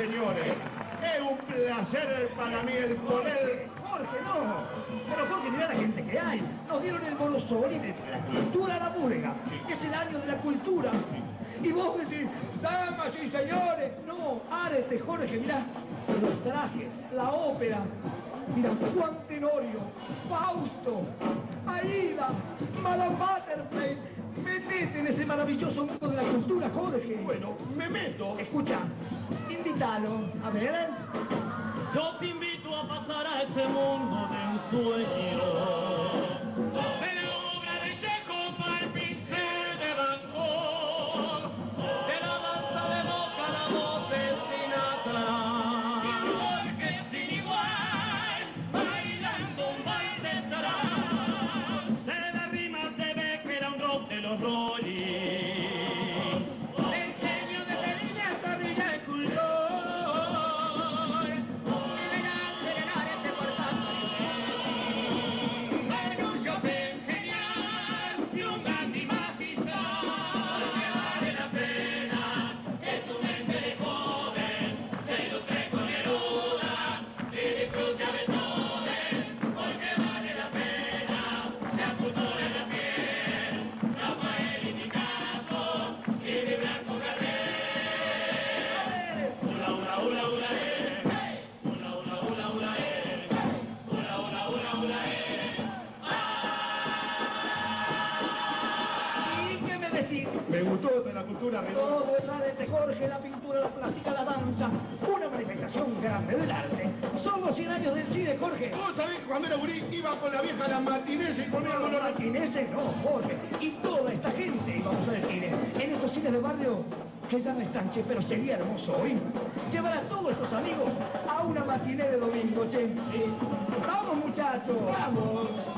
señores. Es un placer para mí el poder... Jorge, no. Pero Jorge, mira la gente que hay. Nos dieron el Morosoli de la cultura a la burga, que es el año de la cultura. Y vos decís, damas y señores. No, árete, Jorge, mirá. Los trajes, la ópera. Mira, Juan Tenorio, Fausto, Aida, Madame Butterfly, Metete en ese maravilloso mundo de la cultura, Jorge. Bueno, me meto. Escucha, invítalo. A ver. Yo te invito a pasar a ese mundo de ensueño. Todo es arte, Jorge, la pintura, la plástica, la danza. Una manifestación grande del arte. Son los 100 años del cine, Jorge. Vos sabés que cuando era gurí iba con la vieja a las matinés y comía con los... latineses no, Jorge. Y toda esta gente íbamos al cine. En estos cines de barrio que ya no están, che, pero sería hermoso hoy. Llevar a todos estos amigos a una matiné de domingo, che. Sí. Vamos, muchachos. Vamos.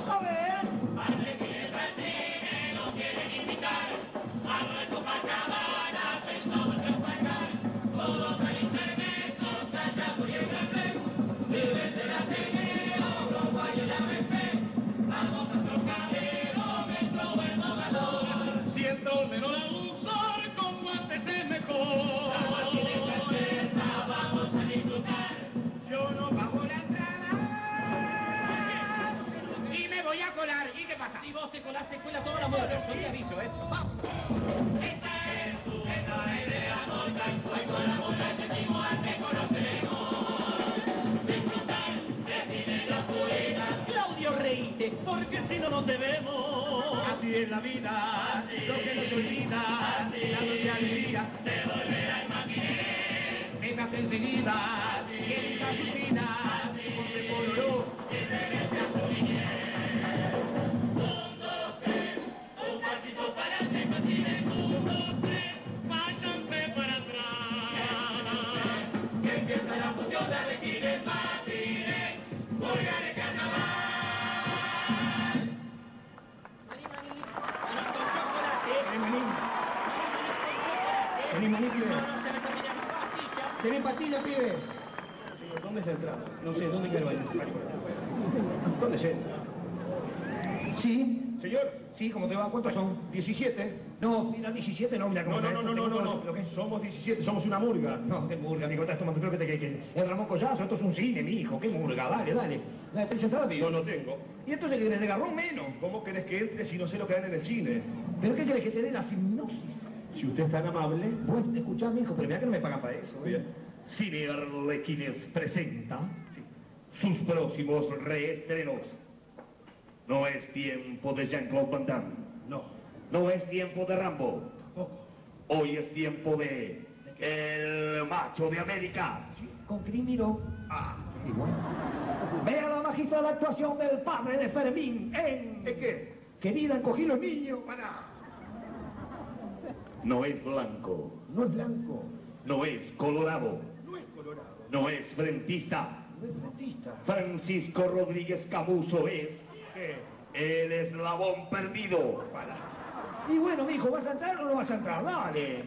Porque si no, no te vemos. Así es la vida, lo que no se olvida, dándose alegría. De volver al maquiné. Metas enseguida, que elija su vida, pibe? Señor, ¿dónde es la entrada? No sé, ¿dónde quiero ir? ¿Dónde se Sí, Señor, sí, ¿cómo te va? ¿Cuántos son? 17. No, mira, 17 no, mira cómo No, no, no, no, no, no, ¿Lo no. Somos 17, somos una murga. No, qué murga, mijo, estás tomando, creo que te que, que el Ramón Collazo, esto es un cine, mi hijo, qué murga, dale, dale. ¿La tenés entrada, pibe? Yo no tengo. Y entonces que de garrón menos. ¿Cómo querés que entre si no sé lo que dan en el cine? ¿Pero qué querés que te dé la hipnosis? Si usted es tan amable. Bueno, escuchá, mi hijo, pero mira que no me pagan para eso. ¿eh? Bien. Cine Arlequines presenta sus próximos reestrenos. No es tiempo de Jean-Claude Van Damme. No. No es tiempo de Rambo. Tampoco. Hoy es tiempo de El Macho de América. Con Crimiro. Ah. Y bueno. Vea la magistral actuación del padre de Fermín en... ¿Es qué? Querida, encogí los niños. Para. No es blanco. No es blanco, No es colorado. No es colorado. No es frentista. No es frentista. Francisco Rodríguez Camuso es ¿Qué? el eslabón perdido. Para. Y bueno, mi hijo, ¿vas a entrar o no vas a entrar? Dale.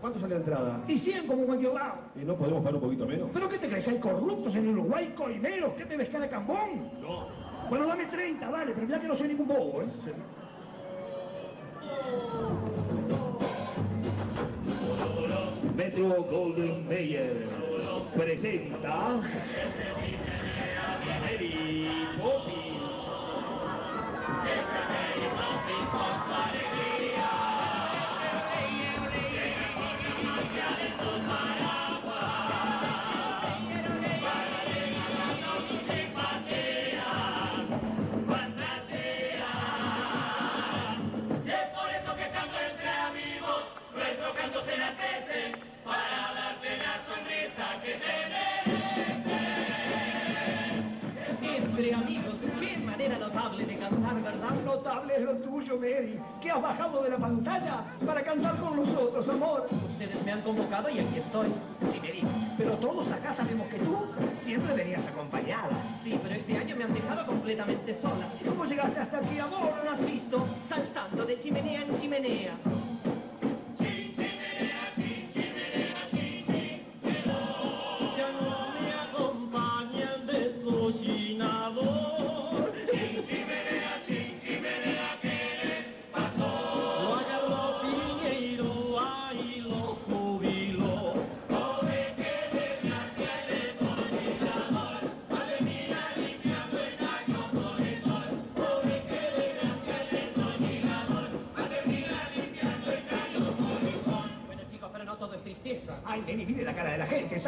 ¿Cuánto sale la entrada? Y 100 como en cualquier lado. ¿Y no podemos pagar un poquito menos? ¿Pero qué te crees que hay corruptos en el Uruguay, coineros? ¿Qué me ves cara de cambón? No. Bueno, dame 30, dale, pero mira que no soy ningún bobo, ¿eh? Metro Golden Mayer presenta Mary Poppins. Y de cantar, ¿verdad? Notable es lo tuyo, Mary, que has bajado de la pantalla para cantar con nosotros, amor. Ustedes me han convocado y aquí estoy. Sí, Mary. Pero todos acá sabemos que tú siempre venías acompañada. Sí, pero este año me han dejado completamente sola. ¿Y cómo llegaste hasta aquí, amor? ¿No has visto? Saltando de chimenea en chimenea.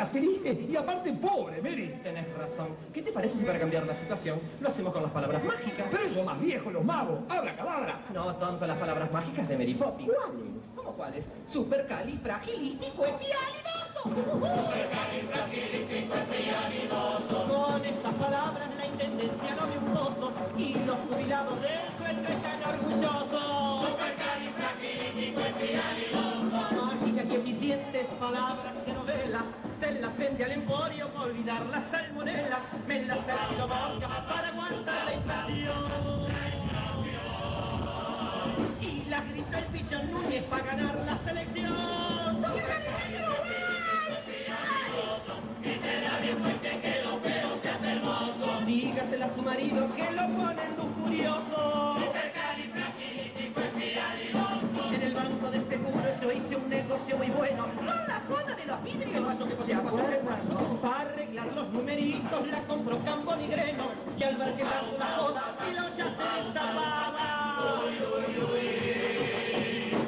Estás triste y aparte pobre, Mary. Tenés razón. ¿Qué te parece si para cambiar la situación lo hacemos con las palabras mágicas? Pero eso más viejo, los magos, abra cadabra. No tanto las palabras mágicas de Mary Poppins. ¿Cuáles? ¿Cómo cuáles? Supercalifragilístico espialidoso. Supercalifragilístico espialidoso. Con estas palabras la intendencia no un pozo y los jubilados del sueldo están orgullosos. Supercalifragilístico espialidoso. Mágicas y eficientes palabras de novela se las vende al emporio para olvidar la salmonela. Me ha servido para aguantar la inflación. Y las grita el pichón Núñez para ganar la selección. Dígasela a su marido que lo ponen lujurioso. En negocio muy bueno. Con la foto de los vidrios. ¿Qué pasó? ¿Qué pasó? ¿Qué pasó? Para arreglar los numeritos la compró Campo Nigreno. Y al ver que la joda y ya se destapaba.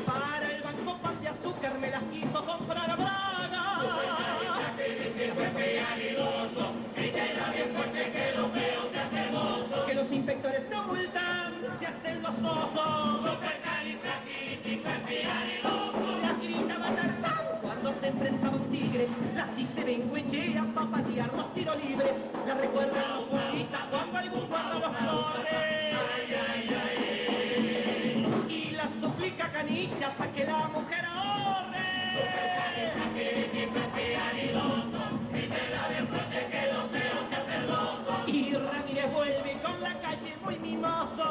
Para el banco pan de azúcar me las quiso comprar a Braga. Que los inspectores no multan, se hacen los osos. Tarzán enfrentaba un tigre. Las dice Benguechea para patear los tiros libres. La recuerdan los futbolistas cuando algún guarda los corre. Y la suplica canilla para que la mujer ahorre. Y Ramírez vuelve con la calle muy mimoso.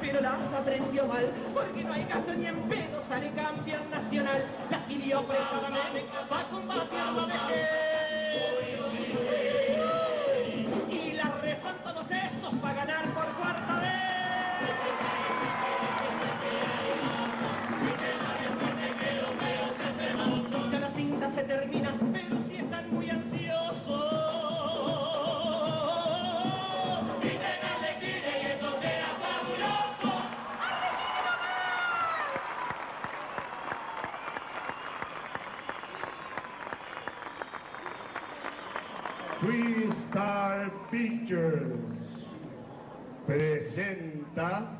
Pero las aprendió mal. Porque no hay caso ni en pedo, sale campeón nacional. Las pidió preparadamente para combatir la vejez. Y las rezan todos estos para ganar Freestar Pictures presenta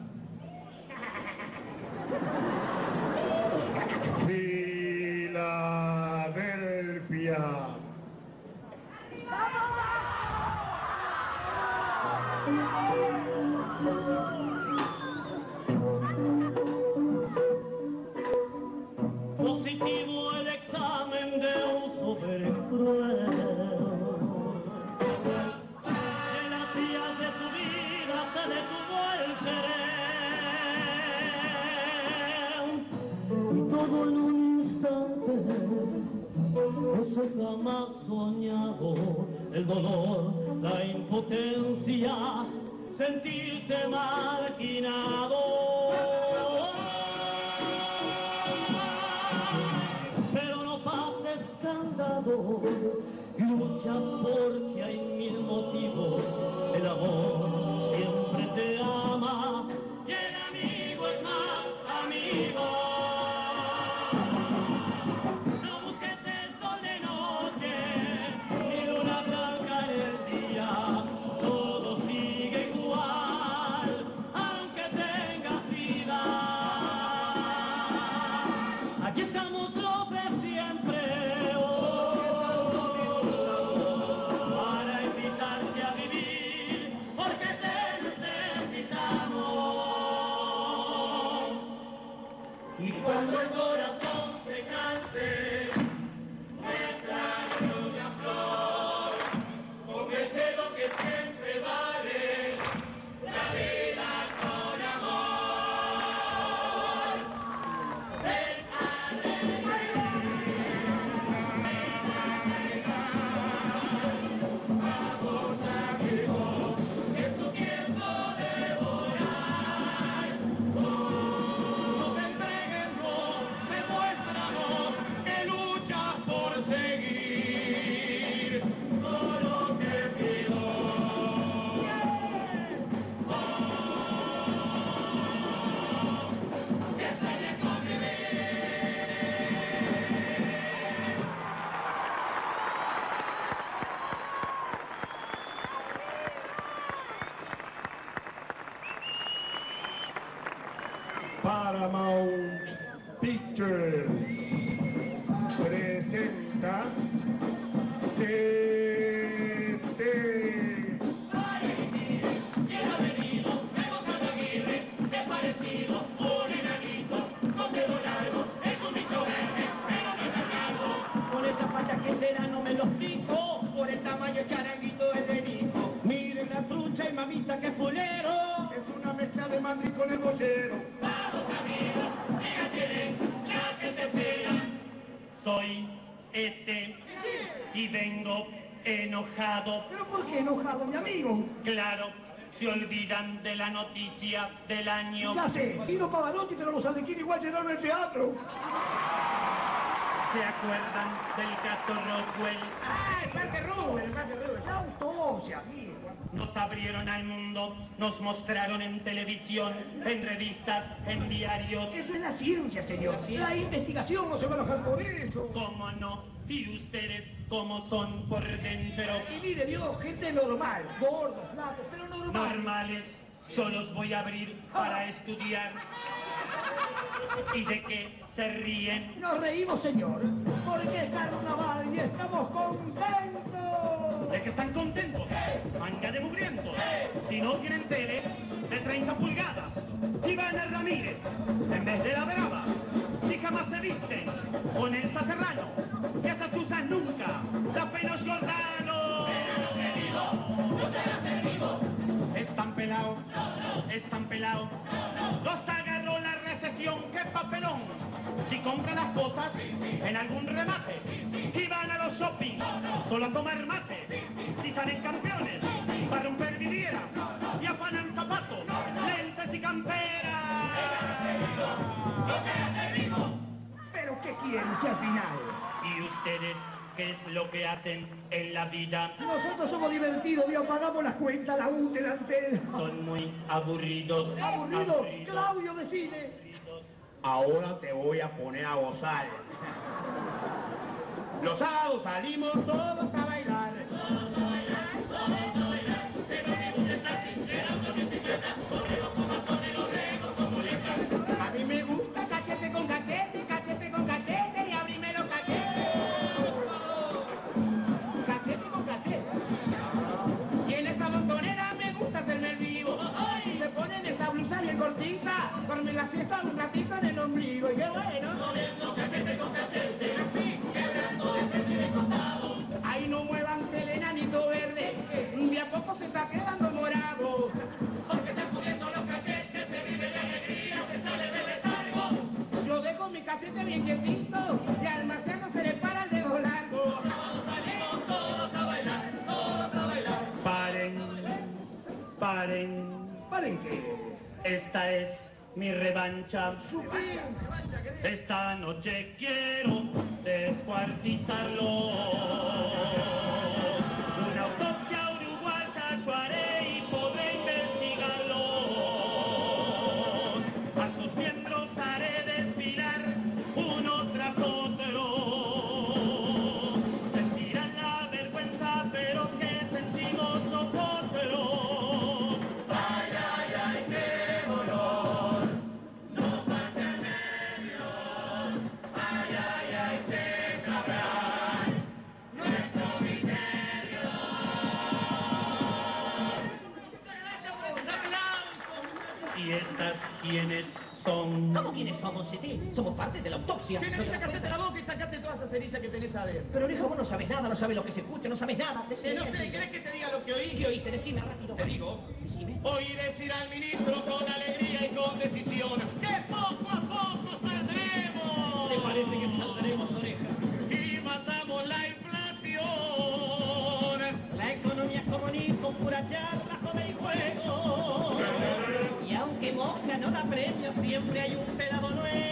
enojado. ¿Pero por qué enojado, mi amigo? Claro, se olvidan de la noticia del año. Ya sé, vino Pavarotti, pero los Arlequín igual llenaron el teatro. ¿Se acuerdan del caso Roswell? ¡Ah, el Parque Rubén, el Parque Rubén! La autopsia, amigo. Nos abrieron al mundo, nos mostraron en televisión, en revistas, en diarios. Eso es la ciencia, señor. La investigación no se va a enojar por eso. ¿Cómo no? Y ustedes cómo son por dentro. Y mire, Dios, gente normal, gordos, flacos, pero normal. Normales, yo los voy a abrir para estudiar. ¿Y de qué se ríen? Nos reímos, señor, porque es carnaval y estamos contentos. ¿De que están contentos? Manga de mugrientos. Si no tienen tele, de 30 pulgadas. Ivana Ramírez, en vez de la brava. Si jamás se visten con el Serrano. Y esas chuzas nunca. La Penos Giordano. Están pelados, están pelados. Los agarró la recesión, qué papelón. Si compran las cosas en algún remate y van a los shopping solo a tomar mate. Si salen campeones para romper vidrieras y afanan zapatos, lentes y camperas. Pero ¿qué quieren que al final? ¿Y ustedes qué es lo que hacen en la vida? Nosotros somos divertidos, y pagamos las cuentas, la U, delantera. Son muy aburridos. Aburrido, Claudio, decide. Ahora te voy a poner a gozar. Los sábados salimos todos a bailar. Blusa bien cortita, dorme la siesta un ratito en el ombligo. Y qué bueno. Ahí no muevan el enanito verde, de a poco se está quedando morado. Porque se pudiendo los cachetes, se vive de alegría, se sale del letargo. Yo dejo mi cachete bien quietito y al Esta es mi revancha. Esta noche quiero descuartizarlo. Quiénes son? ¿Cómo quiénes somos, Ceti? Somos parte de la autopsia. Tienes que sacarte la boca y sacarte toda esa cerilla que tenés adentro. Pero viejo, vos no sabes nada, no sabes lo que se escucha, no sabes nada. Que Decime, no sé. ¿querés que te diga lo que oí? ¿Qué oíste? Decime rápido. Te digo. Decime. Oí decir al ministro con alegría siempre hay un pelado nuevo.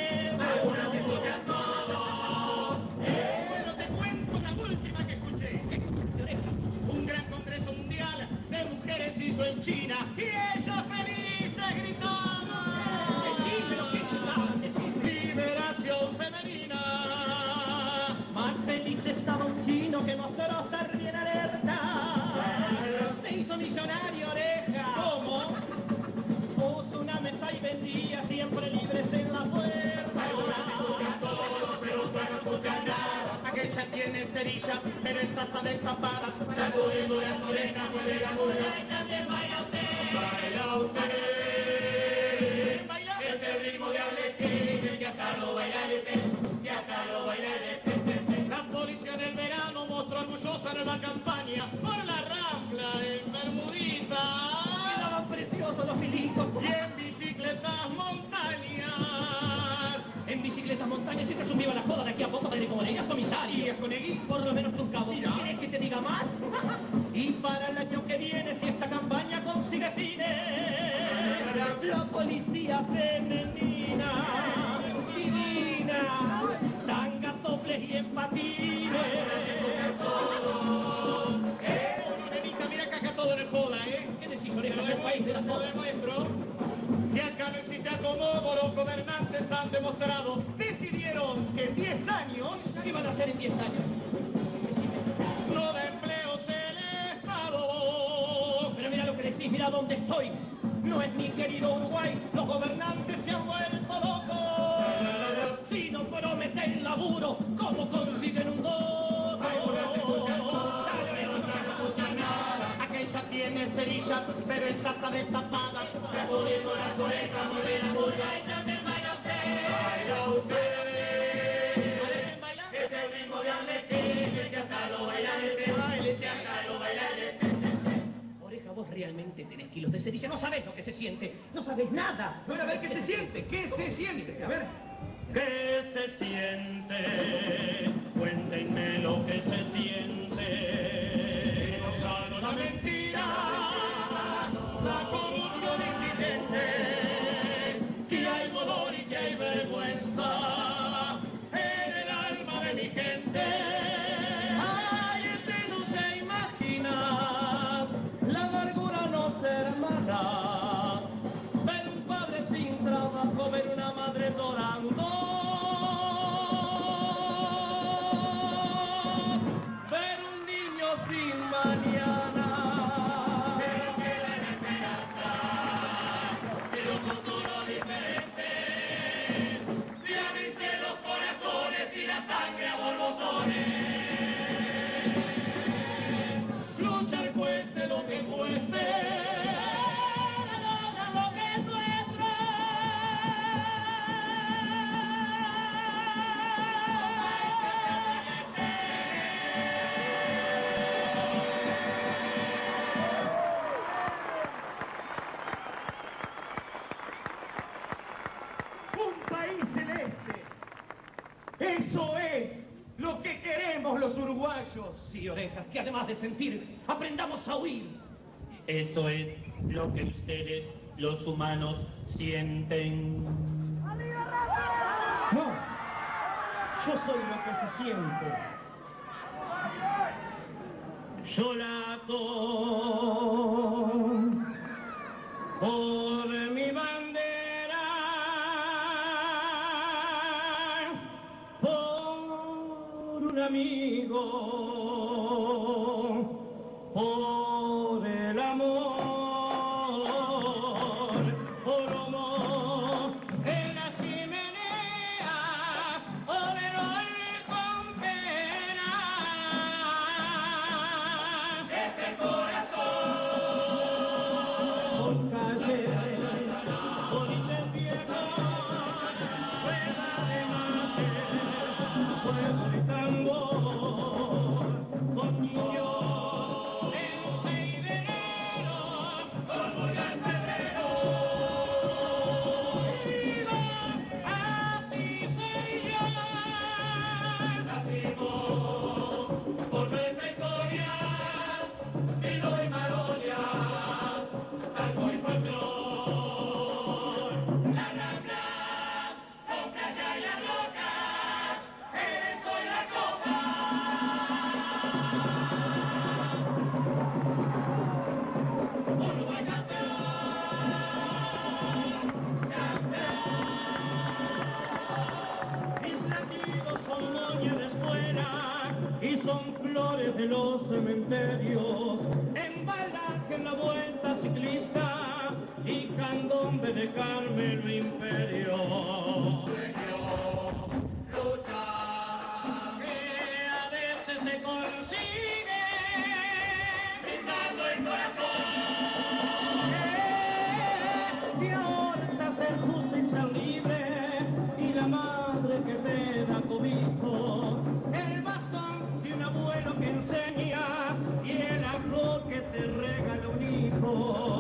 Toples y en patines. Nenita, mira que acá todo no joda, ¿eh? ¿Qué decís? El país de la. Que acá no existe acomodo, los gobernantes han demostrado. Decidieron que en 10 años ¿Qué van a hacer en 10 años? no da empleos el Estado. Pero mira lo que decís, mira dónde estoy. No es mi querido Uruguay, los gobernantes se han vuelto locos. Si no prometen laburo, ¿cómo consiguen un voto? Aquella tiene cerilla, pero esta está destapada. Sacudiendo las orejas, mueve la burla y también baila usted. Baila usted. Es el ritmo de Arlequín, que hasta lo baila de baile, que hasta lo baila Oreja, vos realmente tenés kilos de cerilla, no sabés lo que se siente, no sabés nada. Bueno, a ver qué se siente, qué se siente. A ver. ¿Qué se siente? Cuéntenme lo que se siente. Nos la mentira, la corrupción indigente, que hay dolor y que hay vergüenza en el alma de mi gente. De sentir, aprendamos a huir. Eso es lo que ustedes, los humanos, sienten. No, yo soy lo que se siente. Yo lato Oh.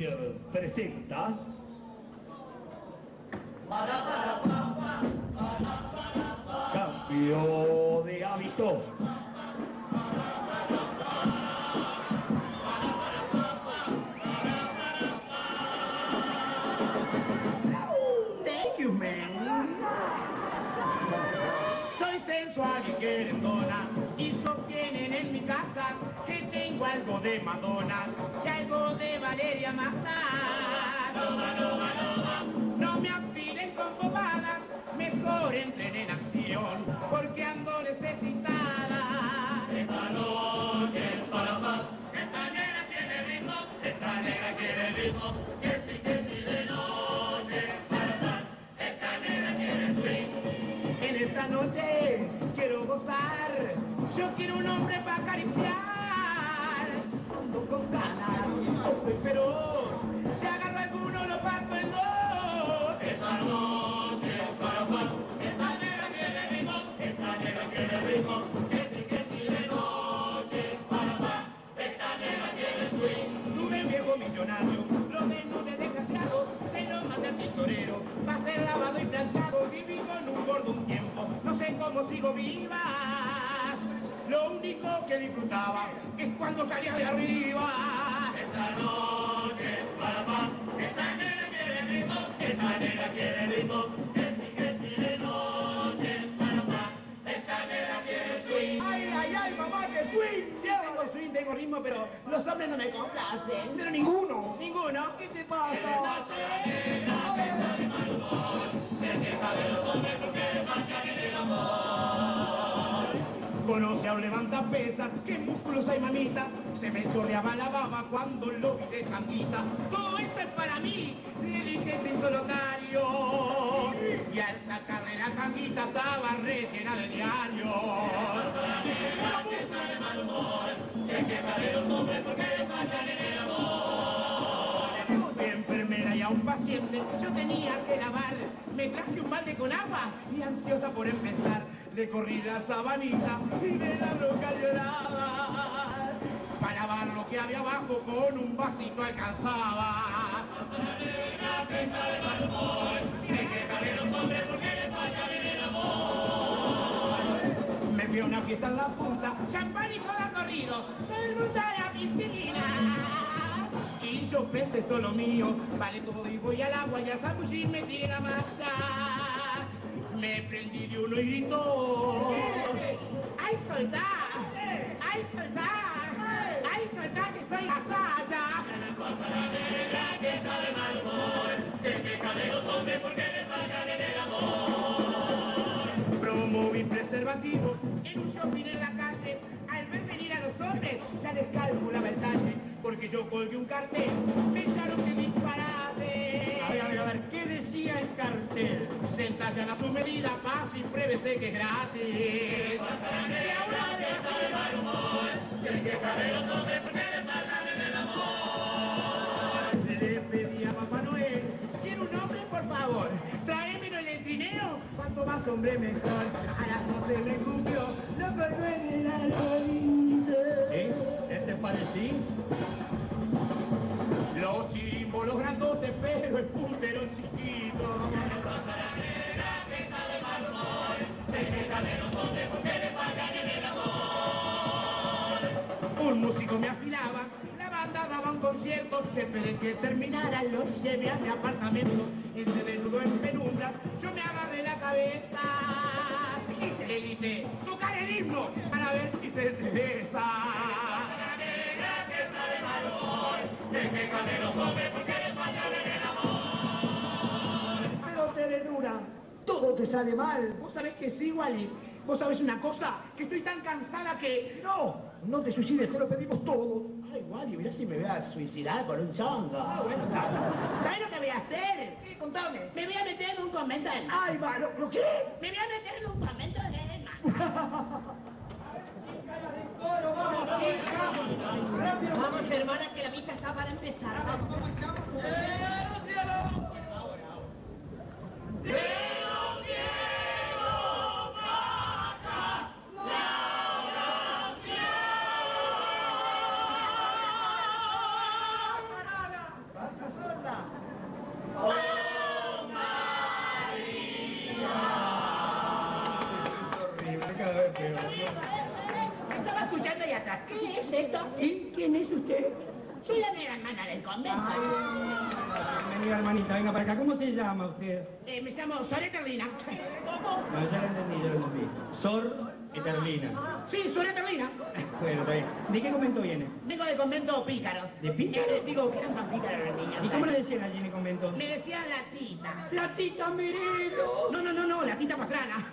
Presenta cambio de hábito. Thank you, man. Soy sensual y querendona y sostienen en mi casa que tengo algo de Madonna Valeria Marta. Cómo sigo viva. Lo único que disfrutaba es cuando salía de arriba. Esta noche para más, esta negra quiere ritmo, esta negra quiere ritmo, que sí, que sí de noche para más, esta negra quiere swing. Ay, ay, ay, mamá, que swing. Sí, tengo swing, tengo ritmo, pero los hombres no me complacen. Pero ninguno. Ninguno. ¿Qué te pasa? Conoce a un levantapesas, qué músculos hay mamita, se me chorreaba la baba cuando lo vi de tanguita. Todo eso es para mí, le dije sin solitario. Y al sacarle la tanguita estaba rellena de diarios. De enfermera y a un paciente yo tenía que lavar. Me traje un balde con agua y ansiosa por empezar. Le corrí la sabanita y me la broca lloraba. Para lavar lo que había abajo con un vasito alcanzaba. Me fui una fiesta en la punta, champán y joda corrido, el mundo a la piscina. Y yo pensé es lo mío, vale todo y voy al agua y a zambullir me tiré la masa. Me prendí de uno y gritó, ¡ay soltá! ¡ay soltá! ¡ay soltá que soy la saya! Promoví preservativos en un shopping en la calle. Al ver venir a los hombres, ya les calculaba el talle. Porque yo colgué un cartel, pensaron que disparate. A ver, a ver, a ver, ¿qué decía el cartel? Se entallan a su medida, paz y pruébese que es gratis. Le pedí a Papá Noel, quiero un hombre por favor, tráemelo en el trineo, cuanto más hombre mejor. A las 12 me cumplió, lo colgó en el arbolito. ¿Eh? ¿Este parecí? Los chirimbolos grandotes, pero el putero chiquito. Un músico me afilaba, la banda daba un concierto, siempre de que terminara lo llevé a mi apartamento. Él se desnudó en penumbra, yo me agarré la cabeza y le grité, tocar el himno para ver si se endereza. Pero ternura, todo te sale mal. Vos sabés que sí, Wally. Vos sabés una cosa, que estoy tan cansada que... No, no te suicides, te lo pedimos todo. Ay, Wally, mirá si me voy a suicidar por un chongo. Ah, bueno, claro. ¿Sabés lo que voy a hacer? Sí, contame. Me voy a meter en un convento de Ay, va, ¿lo, lo qué? Me voy a meter en un convento de Vamos, hermana, que la misa está para empezar. Vamos. Quién es usted? Soy la mera hermana del convento. Bienvenida, hermanita, venga para acá. ¿Cómo se llama usted? Eh, me llamo Sor Eterlina. ¿Cómo? No, ya lo entendí, ya lo entendí. Sor Eterlina. Sí, Sor Eterlina. Bueno, está bien. ¿De qué convento viene? Vengo del convento Pícaros. ¿De Pícaros? Eh, digo que eran tan pícaros los niños. ¿Y cómo le decían allí en el convento? Me decían la tita. ¡La tita Merelo! No, no, no, no, la tita pastrana.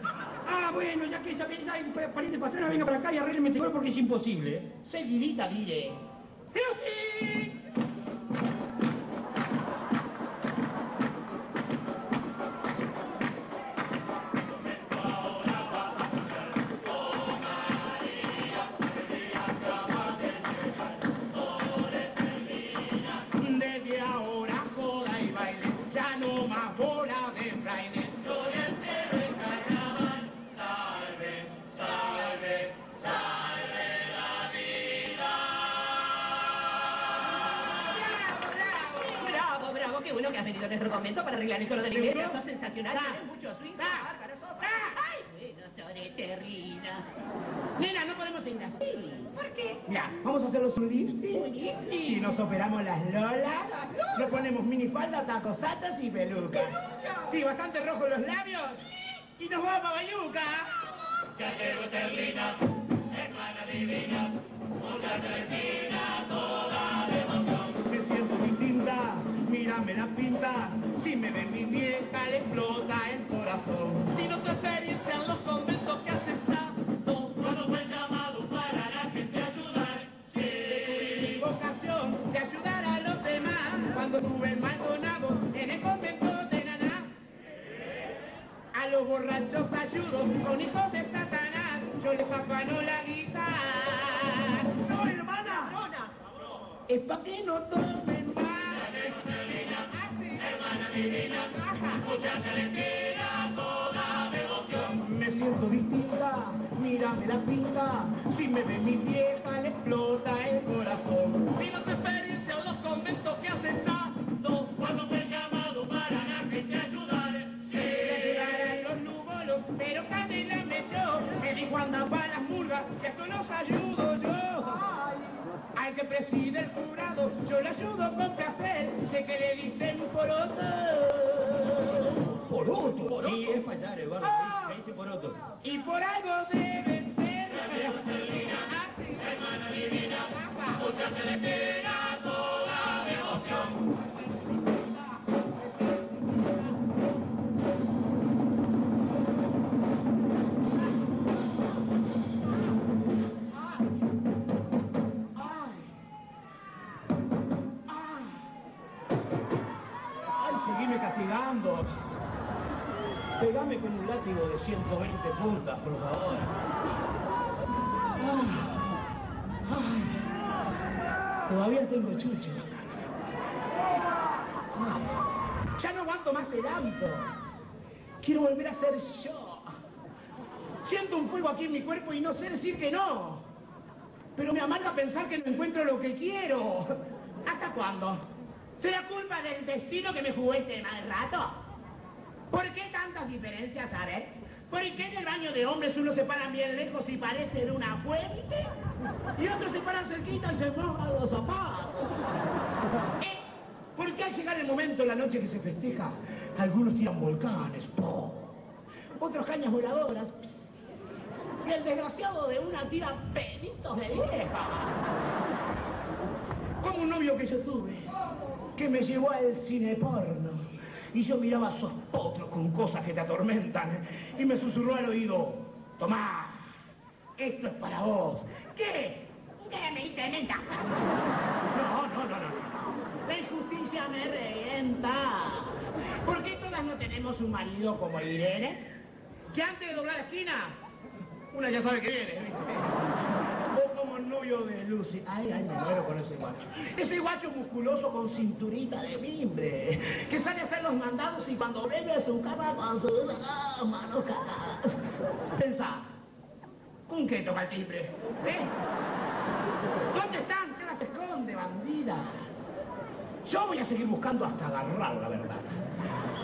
Ah, bueno, ya que esa hay pariente pastrana, venga para acá y arrégleme este porque es imposible. Seguidita diré. ¡Pero sí! Bueno, Sore Terrina. Nena, no podemos seguir así. ¿Por qué? Mira, vamos a hacer los un lifting. Si nos operamos las lolas, nos ponemos minifalda, tacos altos y peluca. Sí, bastante rojos los labios. Y nos vamos a Bayuca. Ya llegó hermana divina, mucha mírame la pinta. Si me ve mi vieja, le explota el corazón. Vino tu experiencia en los conventos que has estado. Cuando fue llamado para la gente ayudar. Mi vocación de ayudar a los demás. Cuando tuve el Maldonado en el convento de Naná. A los borrachos ayudo, son hijos de Satanás. Yo les afano la guitarra. ¡No, hermana! Es pa' que no tomen Ajá. mucha Celestina, toda devoción. Me siento distinta, mírame la pinta. Si me ve mi vieja, le explota el corazón. Vino tu experiencia en los conventos que has estado. Cuando fue llamado para la gente ayudar. Ayudar a los núbolos, pero Canela me echó. Me dijo anda pa' las murgas, que esto los ayudo yo. Al que preside el jurado, yo le ayudo con placer. Sé que le dicen poroto. Poroto. Sí, es allá, Eduardo. Ah. Dice poroto. Y por algo deben ser. Ah, sí. Hermana divina, Ajá. mucha de 120 puntas, por favor. Ay, ay, todavía tengo chucho. Ay, ya no aguanto más el hábito. Quiero volver a ser yo. Siento un fuego aquí en mi cuerpo y no sé decir que no. Pero me amarga pensar que no encuentro lo que quiero. ¿Hasta cuándo? ¿Será culpa del destino que me jugó este mal rato? ¿Por qué tantas diferencias, a ver? ¿Por qué en el baño de hombres unos se paran bien lejos y parecen una fuente? Y otros se paran cerquita y se mojan los zapatos. ¿Eh? ¿Por qué al llegar el momento, la noche que se festeja, algunos tiran volcanes, otros cañas voladoras, ¡pss! y el desgraciado de una tira peditos de vieja? Como un novio que yo tuve, que me llevó al cine porno. Y yo miraba a esos potros con cosas que te atormentan. Y me susurró al oído, tomá, esto es para vos. ¿Qué? ¿Qué me diste menta? No, no, no, no, no. La injusticia me revienta. ¿Por qué todas no tenemos un marido como Irene? Que antes de doblar la esquina, una ya sabe que viene, ¿viste? Novio de Lucy. Ay, ay, me muero con ese guacho. Ese guacho musculoso con cinturita de mimbre. Que sale a hacer los mandados y cuando vuelve a su cama con sus ah, manos cagadas. Pensá, ¿con qué toca el timbre? ¿Eh? ¿Dónde están? ¿Qué las esconde, bandidas? Yo voy a seguir buscando hasta agarrar la verdad.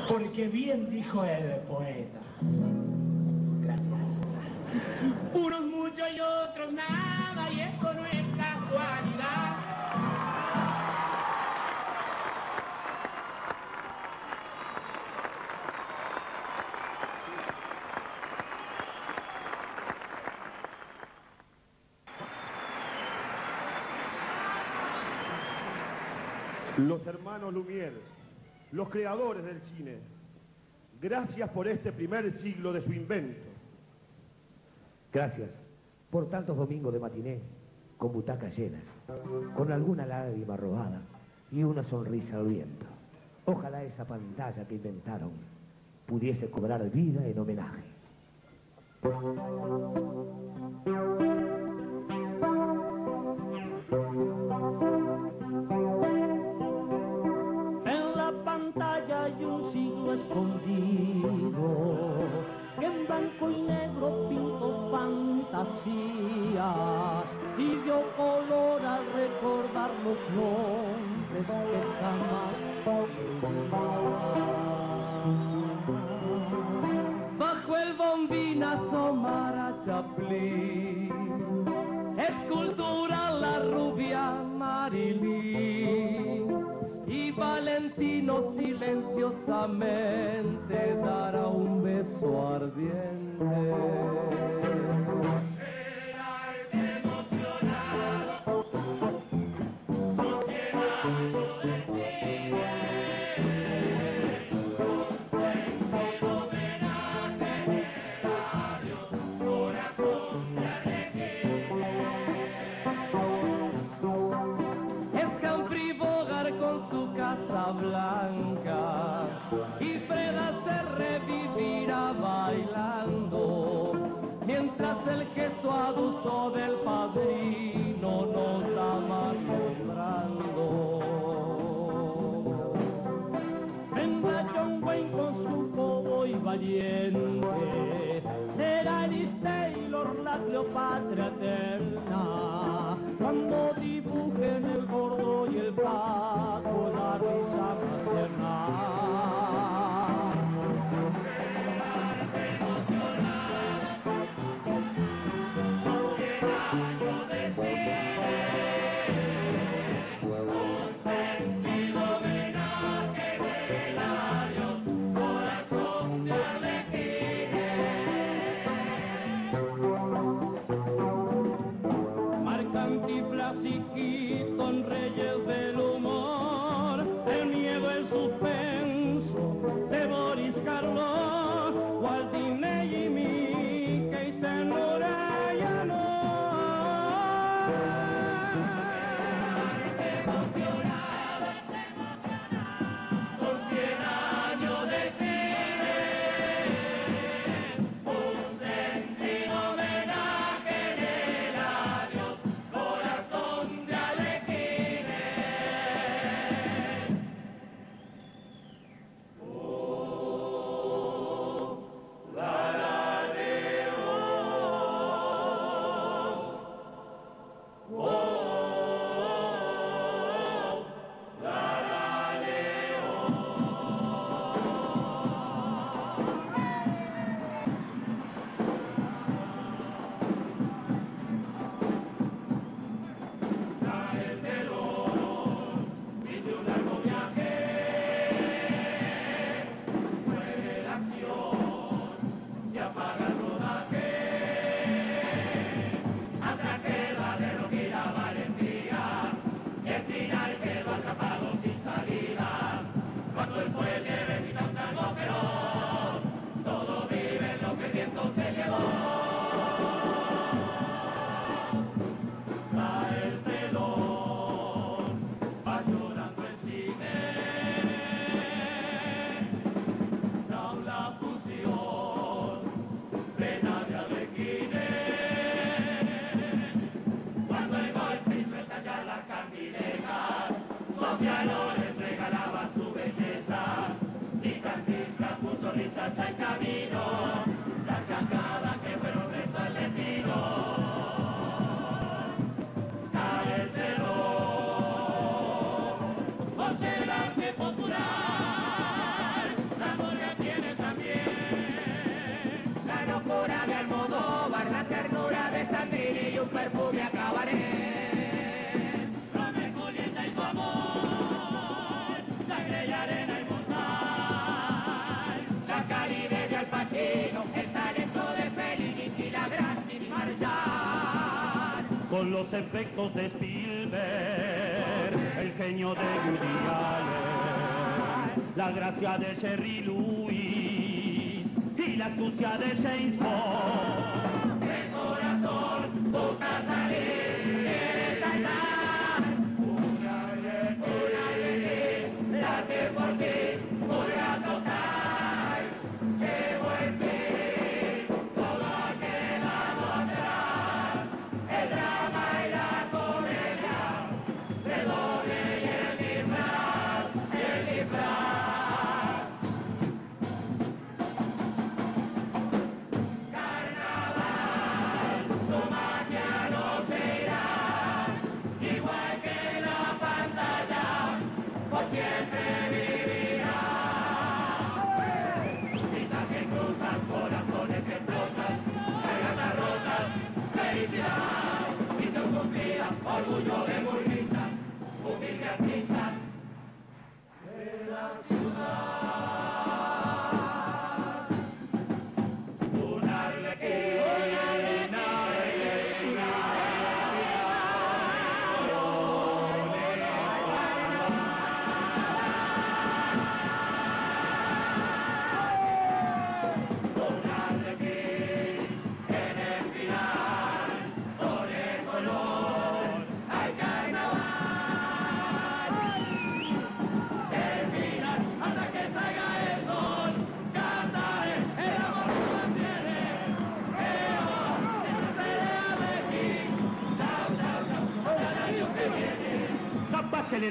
Porque bien dijo el poeta. Gracias. Unos mucho y otros nada, y esto no es casualidad. Los hermanos Lumière, los creadores del cine, gracias por este primer siglo de su invento. Gracias por tantos domingos de matiné, con butacas llenas, con alguna lágrima robada y una sonrisa al viento. Ojalá esa pantalla que inventaron pudiese cobrar vida en homenaje. En la pantalla hay un siglo escondido que en blanco y negro pintó fantasías y dio color al recordar los nombres que jamás olvidarán. Bajo el bombín asomara Chaplin, escultura la rubia Marilyn y Valentino silenciosamente dará un beso ardiente. efectos de Spielberg, el genio de Woody Allen, la gracia de Sherry Lewis y la astucia de James Bond.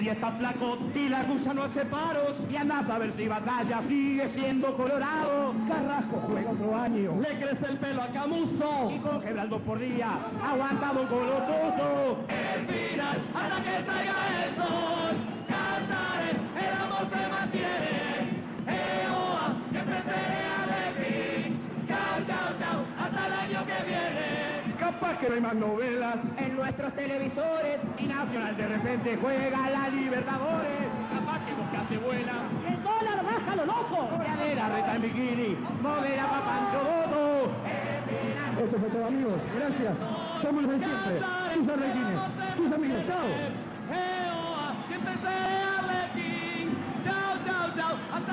Di está flaco y la gusa no hace paros y andás a ver si batalla sigue siendo colorado. Carrasco juega otro año. Le crece el pelo a Camuso y coge dos por día, aguantado colotoso. El final, hasta que salga el Capaz que no hay más novelas en nuestros televisores y Nacional de repente juega la Libertadores. Capaz que Boca se vuela. El dólar baja lo loco. Cadera reta en bikini, modera pa' Pancho Boto. Esto fue todo amigos. Gracias. Somos los de siempre. Tus arlequines. Tus amigos. Chao. Chao, chao, chao,